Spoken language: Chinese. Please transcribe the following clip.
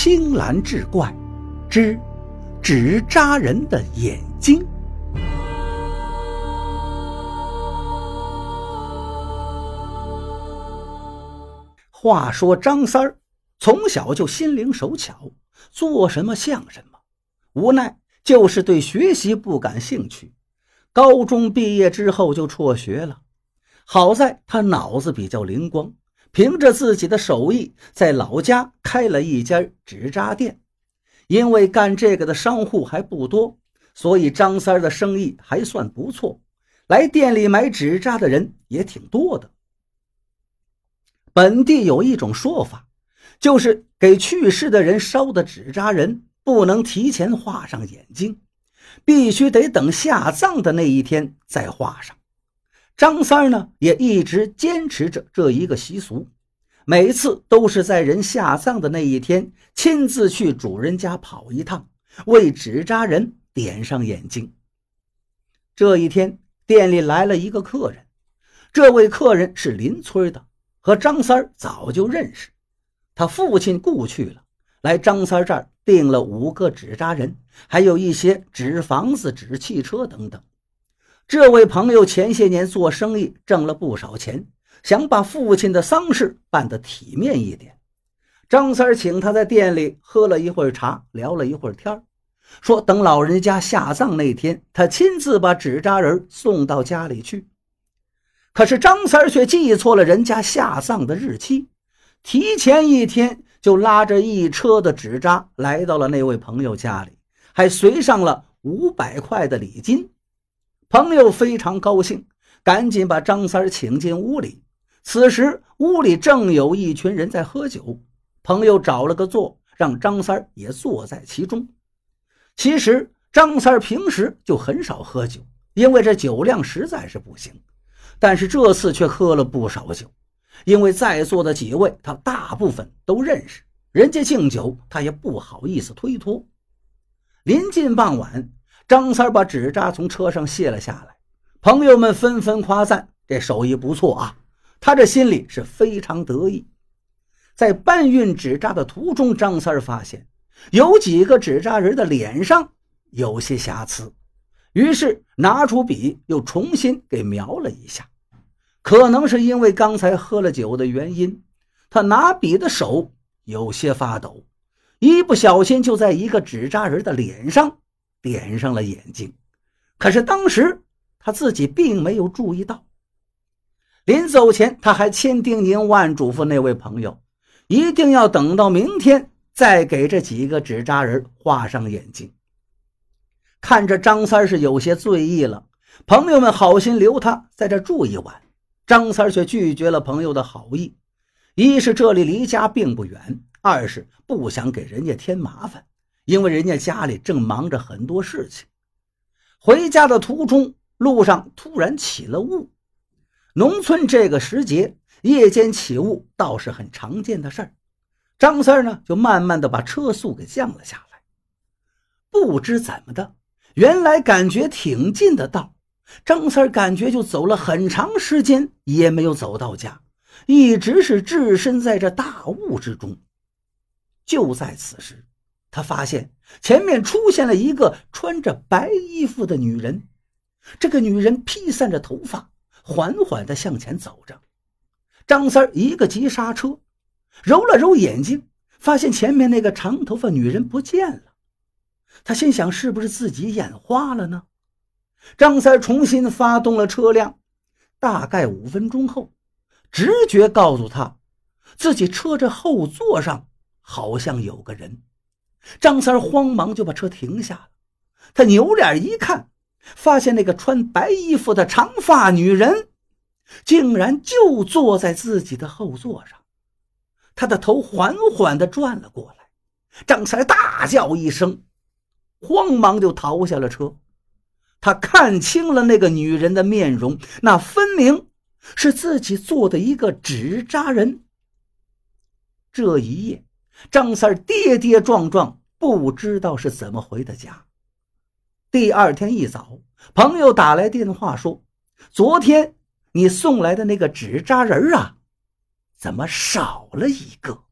青蓝志怪之纸扎人的眼睛。话说张三儿从小就心灵手巧，做什么像什么，无奈就是对学习不感兴趣。高中毕业之后就辍学了，好在他脑子比较灵光。凭着自己的手艺，在老家开了一家纸扎店。因为干这个的商户还不多，所以张三的生意还算不错。来店里买纸扎的人也挺多的。本地有一种说法，就是给去世的人烧的纸扎人不能提前画上眼睛，必须得等下葬的那一天再画上。张三呢，也一直坚持着这一个习俗，每次都是在人下葬的那一天，亲自去主人家跑一趟，为纸扎人点上眼睛。这一天，店里来了一个客人，这位客人是邻村的，和张三早就认识。他父亲故去了，来张三这儿订了五个纸扎人，还有一些纸房子、纸汽车等等。这位朋友前些年做生意挣了不少钱，想把父亲的丧事办得体面一点。张三请他在店里喝了一会儿茶，聊了一会儿天说等老人家下葬那天，他亲自把纸扎人送到家里去。可是张三却记错了人家下葬的日期，提前一天就拉着一车的纸扎来到了那位朋友家里，还随上了五百块的礼金。朋友非常高兴，赶紧把张三请进屋里。此时屋里正有一群人在喝酒，朋友找了个座，让张三也坐在其中。其实张三平时就很少喝酒，因为这酒量实在是不行。但是这次却喝了不少酒，因为在座的几位他大部分都认识，人家敬酒他也不好意思推脱。临近傍晚。张三把纸扎从车上卸了下来，朋友们纷纷夸赞这手艺不错啊，他这心里是非常得意。在搬运纸扎的途中，张三发现有几个纸扎人的脸上有些瑕疵，于是拿出笔又重新给描了一下。可能是因为刚才喝了酒的原因，他拿笔的手有些发抖，一不小心就在一个纸扎人的脸上。点上了眼睛，可是当时他自己并没有注意到。临走前，他还千叮咛万嘱咐那位朋友，一定要等到明天再给这几个纸扎人画上眼睛。看着张三是有些醉意了，朋友们好心留他在这住一晚，张三却拒绝了朋友的好意。一是这里离家并不远，二是不想给人家添麻烦。因为人家家里正忙着很多事情，回家的途中，路上突然起了雾。农村这个时节，夜间起雾倒是很常见的事儿。张三呢，就慢慢的把车速给降了下来。不知怎么的，原来感觉挺近的道，张三感觉就走了很长时间也没有走到家，一直是置身在这大雾之中。就在此时。他发现前面出现了一个穿着白衣服的女人，这个女人披散着头发，缓缓地向前走着。张三一个急刹车，揉了揉眼睛，发现前面那个长头发女人不见了。他心想：是不是自己眼花了呢？张三重新发动了车辆，大概五分钟后，直觉告诉他，自己车这后座上好像有个人。张三慌忙就把车停下了，他扭脸一看，发现那个穿白衣服的长发女人，竟然就坐在自己的后座上。他的头缓缓地转了过来，张三大叫一声，慌忙就逃下了车。他看清了那个女人的面容，那分明是自己做的一个纸扎人。这一夜。张三跌跌撞撞，不知道是怎么回的家。第二天一早，朋友打来电话说：“昨天你送来的那个纸扎人啊，怎么少了一个？”